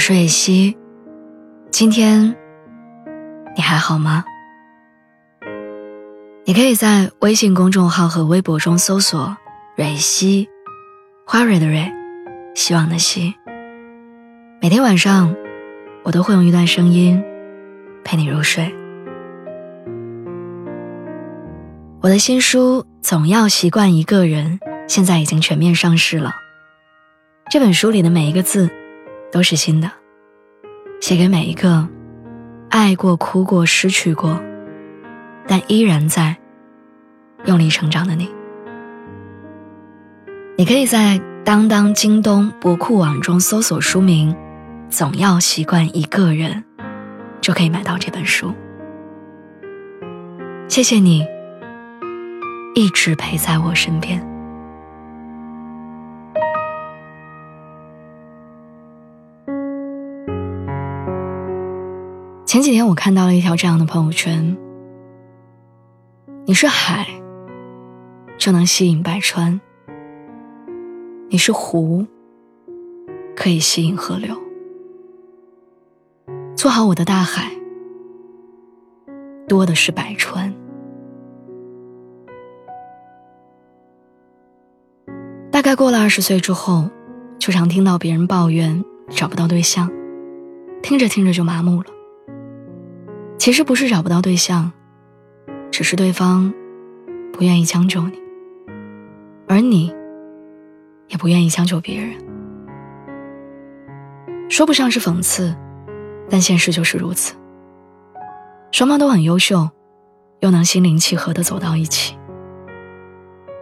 是蕊希，今天你还好吗？你可以在微信公众号和微博中搜索“蕊希”，花蕊的蕊，希望的希。每天晚上，我都会用一段声音陪你入睡。我的新书《总要习惯一个人》现在已经全面上市了。这本书里的每一个字。都是新的，写给每一个爱过、哭过、失去过，但依然在用力成长的你。你可以在当当、京东、博库网中搜索书名《总要习惯一个人》，就可以买到这本书。谢谢你一直陪在我身边。前几天我看到了一条这样的朋友圈：你是海，就能吸引百川；你是湖，可以吸引河流。做好我的大海，多的是百川。大概过了二十岁之后，就常听到别人抱怨找不到对象，听着听着就麻木了。其实不是找不到对象，只是对方不愿意将就你，而你也不愿意将就别人。说不上是讽刺，但现实就是如此。双方都很优秀，又能心灵契合的走到一起，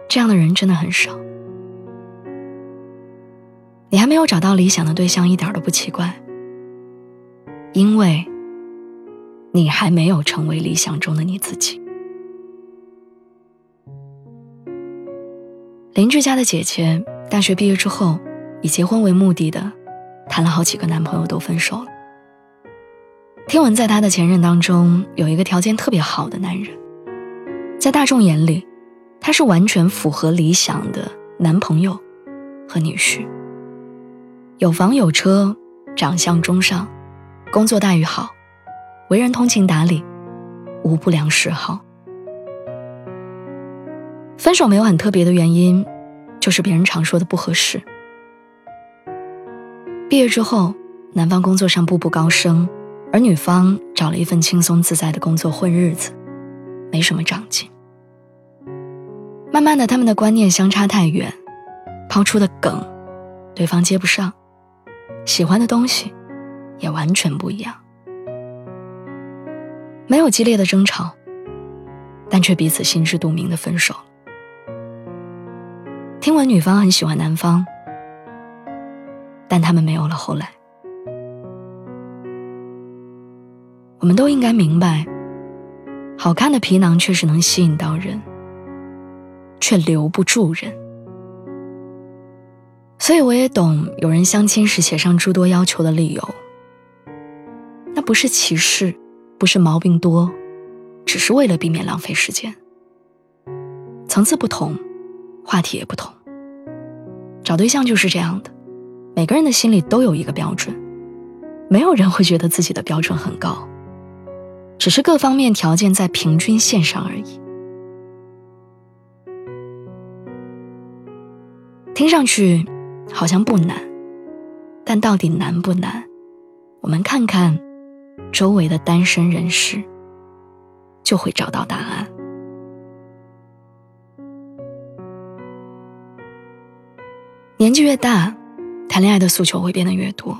这样的人真的很少。你还没有找到理想的对象，一点都不奇怪，因为。你还没有成为理想中的你自己。邻居家的姐姐，大学毕业之后，以结婚为目的的，谈了好几个男朋友都分手了。听闻在她的前任当中，有一个条件特别好的男人，在大众眼里，他是完全符合理想的男朋友和女婿。有房有车，长相中上，工作待遇好。为人通情达理，无不良嗜好。分手没有很特别的原因，就是别人常说的不合适。毕业之后，男方工作上步步高升，而女方找了一份轻松自在的工作混日子，没什么长进。慢慢的，他们的观念相差太远，抛出的梗，对方接不上，喜欢的东西，也完全不一样。没有激烈的争吵，但却彼此心知肚明的分手。听闻女方很喜欢男方，但他们没有了后来。我们都应该明白，好看的皮囊确实能吸引到人，却留不住人。所以我也懂有人相亲时写上诸多要求的理由，那不是歧视。不是毛病多，只是为了避免浪费时间。层次不同，话题也不同。找对象就是这样的，每个人的心里都有一个标准，没有人会觉得自己的标准很高，只是各方面条件在平均线上而已。听上去好像不难，但到底难不难？我们看看。周围的单身人士就会找到答案。年纪越大，谈恋爱的诉求会变得越多，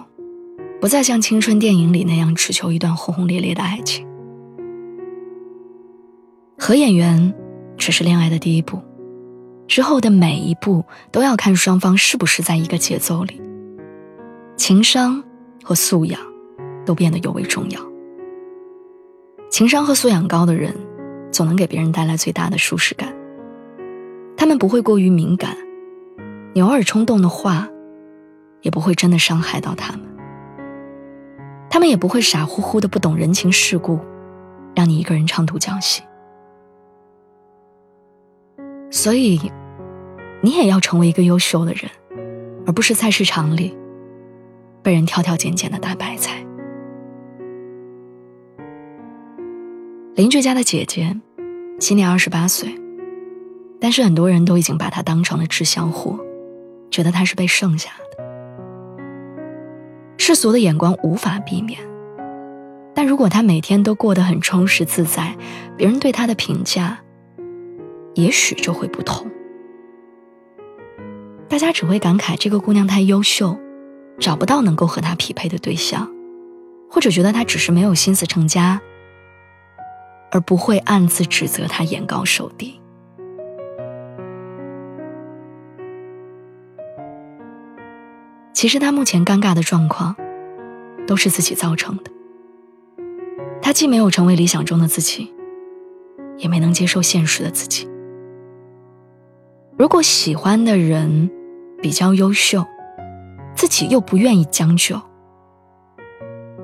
不再像青春电影里那样只求一段轰轰烈烈的爱情。合眼缘只是恋爱的第一步，之后的每一步都要看双方是不是在一个节奏里，情商和素养。都变得尤为重要。情商和素养高的人，总能给别人带来最大的舒适感。他们不会过于敏感，你偶尔冲动的话，也不会真的伤害到他们。他们也不会傻乎乎的不懂人情世故，让你一个人长途讲戏。所以，你也要成为一个优秀的人，而不是菜市场里被人挑挑拣拣的大白菜。邻居家的姐姐，今年二十八岁，但是很多人都已经把她当成了滞销货，觉得她是被剩下的。世俗的眼光无法避免，但如果她每天都过得很充实自在，别人对她的评价，也许就会不同。大家只会感慨这个姑娘太优秀，找不到能够和她匹配的对象，或者觉得她只是没有心思成家，而不会暗自指责他眼高手低。其实他目前尴尬的状况，都是自己造成的。他既没有成为理想中的自己，也没能接受现实的自己。如果喜欢的人，比较优秀，自己又不愿意将就，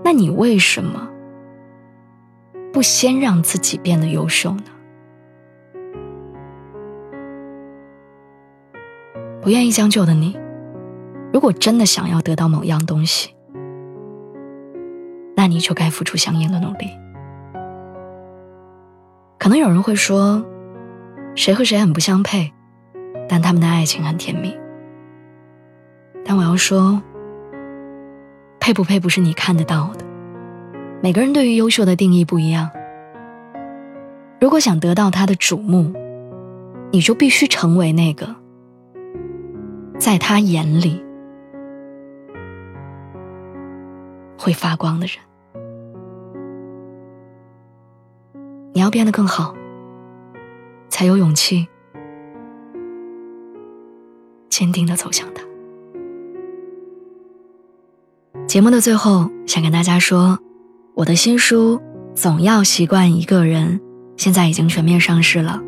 那你为什么不先让自己变得优秀呢？不愿意将就的你，如果真的想要得到某样东西，那你就该付出相应的努力。可能有人会说，谁和谁很不相配，但他们的爱情很甜蜜。但我要说，配不配不是你看得到的。每个人对于优秀的定义不一样。如果想得到他的瞩目，你就必须成为那个在他眼里会发光的人。你要变得更好，才有勇气坚定的走向他。节目的最后，想跟大家说，我的新书《总要习惯一个人》现在已经全面上市了。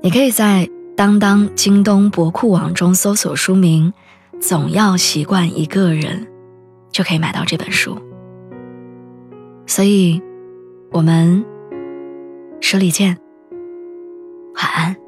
你可以在当当、京东、博库网中搜索书名《总要习惯一个人》，就可以买到这本书。所以，我们书里见，晚安。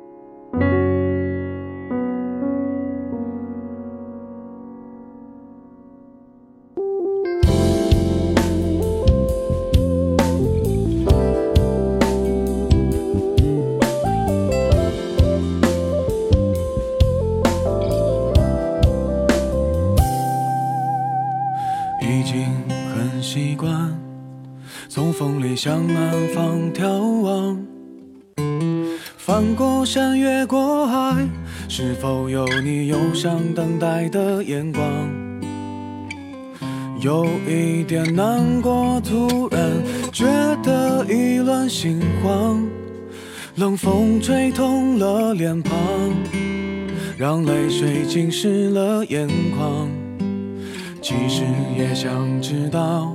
从风里向南方眺望，翻过山，越过海，是否有你忧伤等待的眼光？有一点难过，突然觉得意乱心慌，冷风吹痛了脸庞，让泪水浸湿了眼眶。其实也想知道。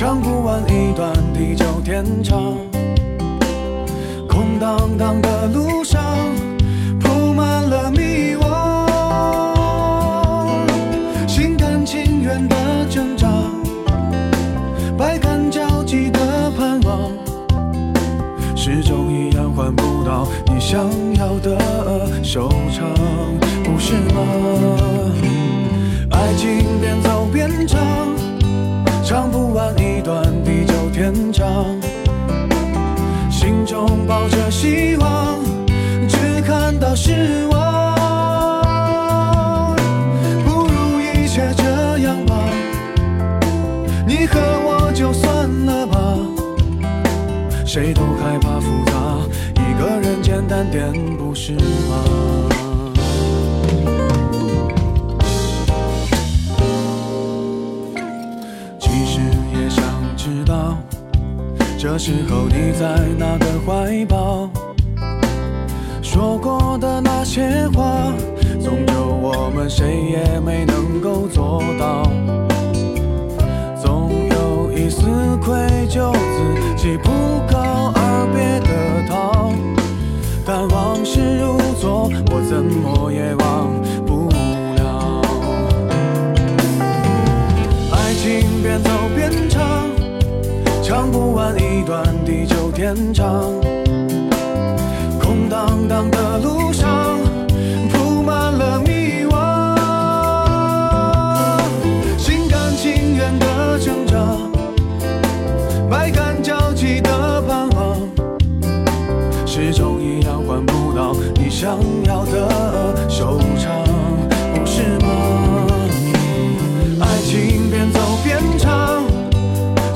唱不完一段地久天长，空荡荡的路上谁都害怕复杂一个人简单点不是吗？其实也想知道这时候你在哪个怀抱？说过的那些话总有我们谁也没能够做到。总有一丝愧疚自己不成长。空荡荡的